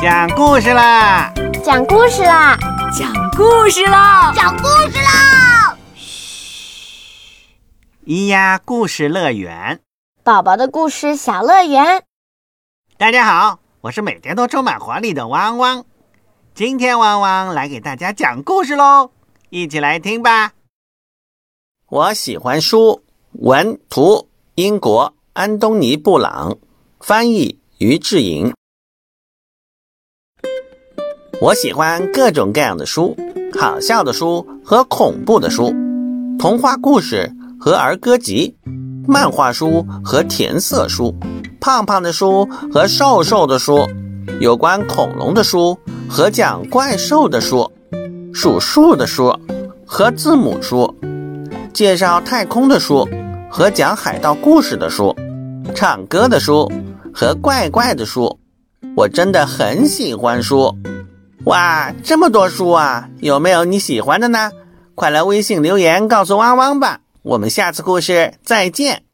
讲故事啦！讲故事啦！讲故事啦！讲故事啦！嘘，咿呀故事乐园，宝宝的故事小乐园。大家好，我是每天都充满活力的汪汪。今天汪汪来给大家讲故事喽，一起来听吧。我喜欢书，文图英国安东尼布朗，翻译于志莹。我喜欢各种各样的书，好笑的书和恐怖的书，童话故事和儿歌集，漫画书和填色书，胖胖的书和瘦瘦的书，有关恐龙的书和讲怪兽的书，数数的书和字母书，介绍太空的书和讲海盗故事的书，唱歌的书和怪怪的书。我真的很喜欢书。哇，这么多书啊！有没有你喜欢的呢？快来微信留言告诉汪汪吧！我们下次故事再见。